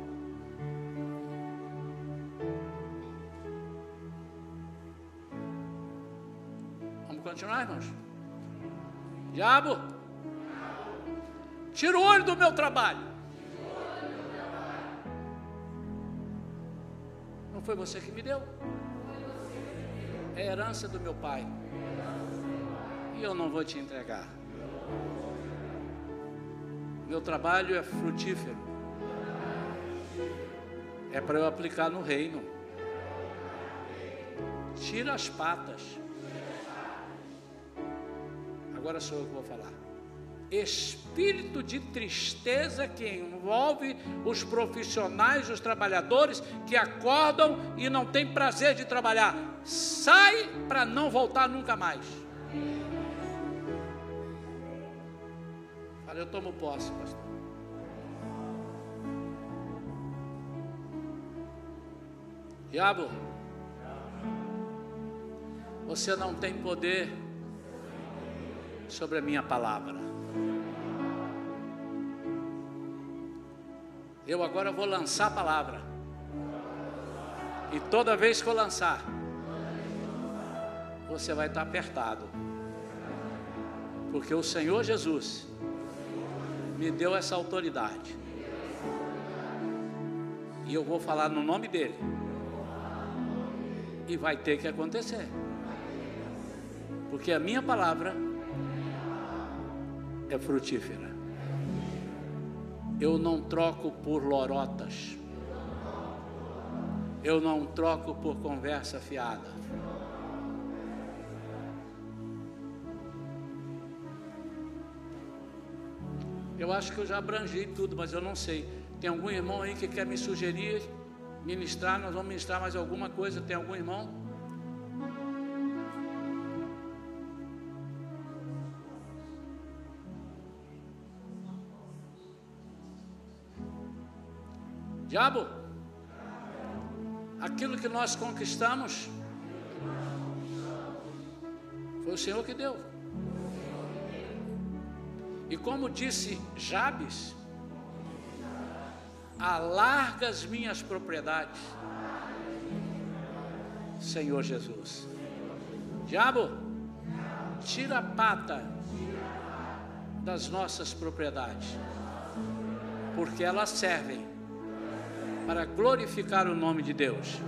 S1: Continuar, irmãos? Diabo, Tira o olho do meu trabalho. Não foi você que me deu? É herança do meu pai. E eu não vou te entregar. Meu trabalho é frutífero. É para eu aplicar no reino. Tira as patas. Agora sou eu que vou falar. espírito de tristeza que envolve os profissionais, os trabalhadores que acordam e não têm prazer de trabalhar. Sai para não voltar nunca mais. Fala, eu tomo posse, pastor. Diabo, você não tem poder sobre a minha palavra. Eu agora vou lançar a palavra. E toda vez que eu lançar, você vai estar apertado. Porque o Senhor Jesus me deu essa autoridade. E eu vou falar no nome dele. E vai ter que acontecer. Porque a minha palavra é frutífera. Eu não troco por lorotas. Eu não troco por conversa fiada. Eu acho que eu já abrangi tudo, mas eu não sei. Tem algum irmão aí que quer me sugerir ministrar? Nós vamos ministrar mais alguma coisa? Tem algum irmão? Diabo, aquilo que nós conquistamos foi o Senhor que deu. E como disse Jabes, alarga as minhas propriedades, Senhor Jesus. Diabo, tira a pata das nossas propriedades, porque elas servem para glorificar o nome de Deus.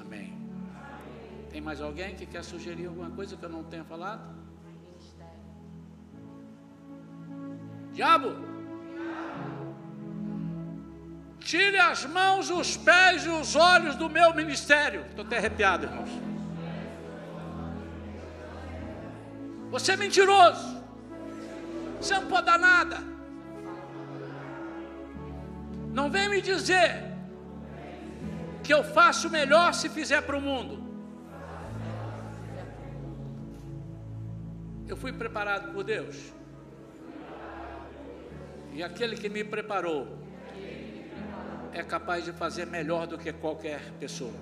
S1: Amém. Tem mais alguém que quer sugerir alguma coisa que eu não tenha falado? Diabo, tire as mãos, os pés e os olhos do meu ministério. Estou até arrepiado, irmãos. Você é mentiroso. Você não pode dar nada. Não vem me dizer que eu faço melhor se fizer para o mundo. Eu fui preparado por Deus. E aquele que me preparou é capaz de fazer melhor do que qualquer pessoa.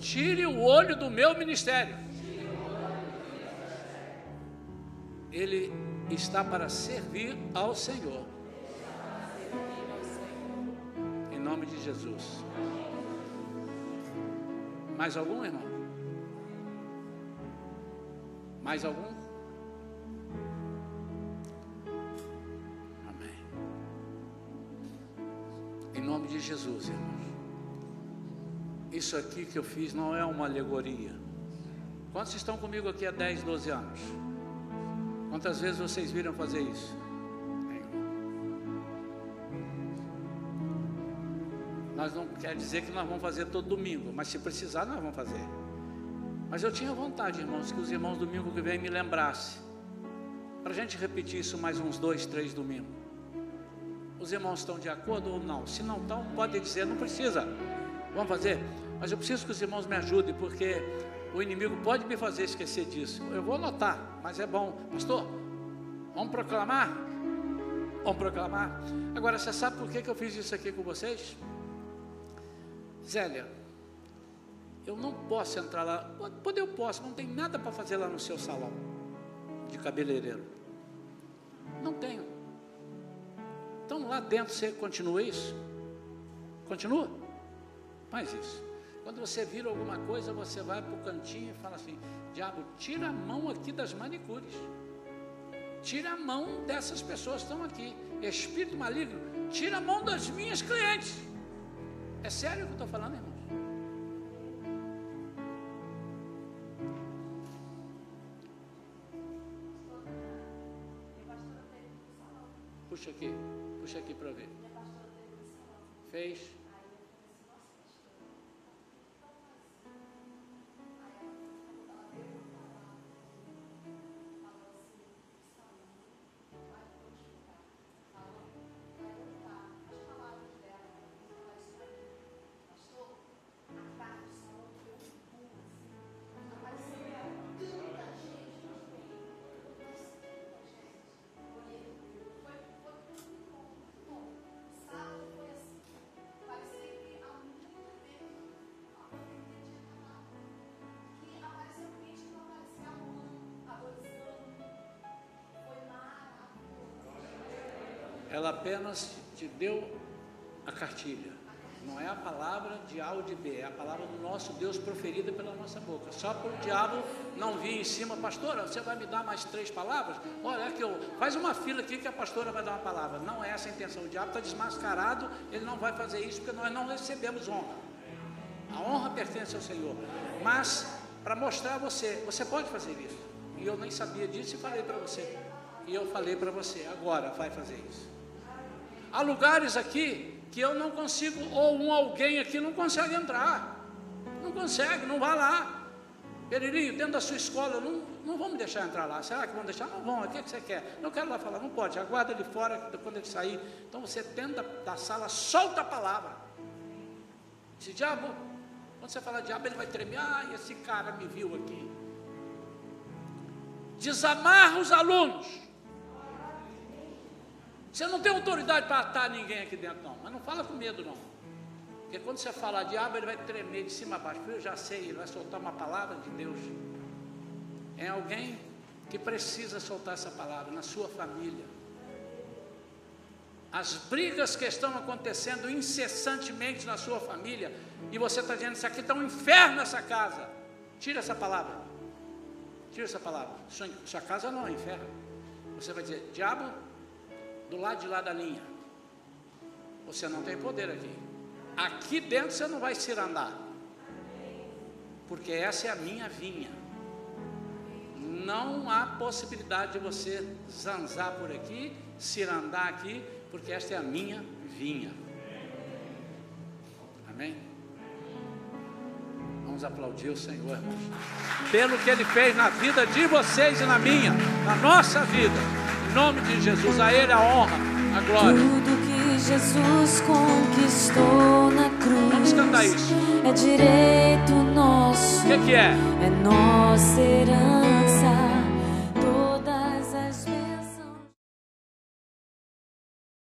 S1: Tire o olho do meu ministério. Ele está para servir ao Senhor. Nome de Jesus. Mais algum, irmão? Mais algum? nome de Jesus, irmãos. Isso aqui que eu fiz não é uma alegoria. Quantos estão comigo aqui há 10, 12 anos? Quantas vezes vocês viram fazer isso? Nós não quer dizer que nós vamos fazer todo domingo, mas se precisar nós vamos fazer. Mas eu tinha vontade, irmãos, que os irmãos domingo que vem me lembrassem. Para a gente repetir isso mais uns dois, três domingos. Os irmãos estão de acordo ou não? Se não estão, pode dizer, não precisa. Vamos fazer? Mas eu preciso que os irmãos me ajudem, porque o inimigo pode me fazer esquecer disso. Eu vou anotar, mas é bom. Pastor, vamos proclamar? Vamos proclamar. Agora, você sabe por que, que eu fiz isso aqui com vocês? Zélia, eu não posso entrar lá. Poder eu posso, não tem nada para fazer lá no seu salão de cabeleireiro. Não tenho. Então lá dentro você continua isso? Continua? Faz isso. Quando você vira alguma coisa, você vai para o cantinho e fala assim: Diabo, tira a mão aqui das manicures. Tira a mão dessas pessoas que estão aqui. Espírito maligno, tira a mão das minhas clientes. É sério o que eu estou falando, irmãos? Puxa aqui. Puxa aqui para ver. Fez. Ela apenas te deu a cartilha. Não é a palavra de A ou de B, é a palavra do nosso Deus proferida pela nossa boca. Só para o diabo não vir em cima, pastora, você vai me dar mais três palavras? Olha que eu faz uma fila aqui que a pastora vai dar uma palavra. Não é essa a intenção. O diabo está desmascarado, ele não vai fazer isso porque nós não recebemos honra. A honra pertence ao Senhor. Mas para mostrar a você, você pode fazer isso. E eu nem sabia disso e falei para você. E eu falei para você, agora vai fazer isso. Há lugares aqui que eu não consigo, ou um alguém aqui não consegue entrar. Não consegue, não vá lá. Peririnho, dentro da sua escola, não, não vão me deixar entrar lá. Será que vão deixar? Não vão, o que, é que você quer? Não quero lá falar, não pode, aguarda ele fora quando ele sair. Então você dentro da, da sala, solta a palavra. Esse diabo, quando você fala diabo, ele vai tremer, ah, esse cara me viu aqui. Desamarra os alunos. Você não tem autoridade para atar ninguém aqui dentro, não. Mas não fala com medo, não. Porque quando você falar diabo, ele vai tremer de cima a baixo. Eu já sei, ele vai soltar uma palavra de Deus. É alguém que precisa soltar essa palavra na sua família. As brigas que estão acontecendo incessantemente na sua família, e você está dizendo: Isso aqui está um inferno essa casa. Tira essa palavra. Tira essa palavra. Sua, sua casa não é um inferno. Você vai dizer: Diabo, do lado de lá da linha. Você não tem poder aqui. Aqui dentro você não vai se andar. Porque essa é a minha vinha. Não há possibilidade de você zanzar por aqui, se andar aqui, porque esta é a minha vinha. Amém? Vamos aplaudir o Senhor, irmãos. Pelo que Ele fez na vida de vocês e na minha, na nossa vida nome de Jesus, a Ele a honra, a glória.
S2: Tudo que Jesus conquistou na cruz.
S1: Vamos cantar isso.
S2: É direito nosso.
S1: O que, que é?
S2: É nossa herança.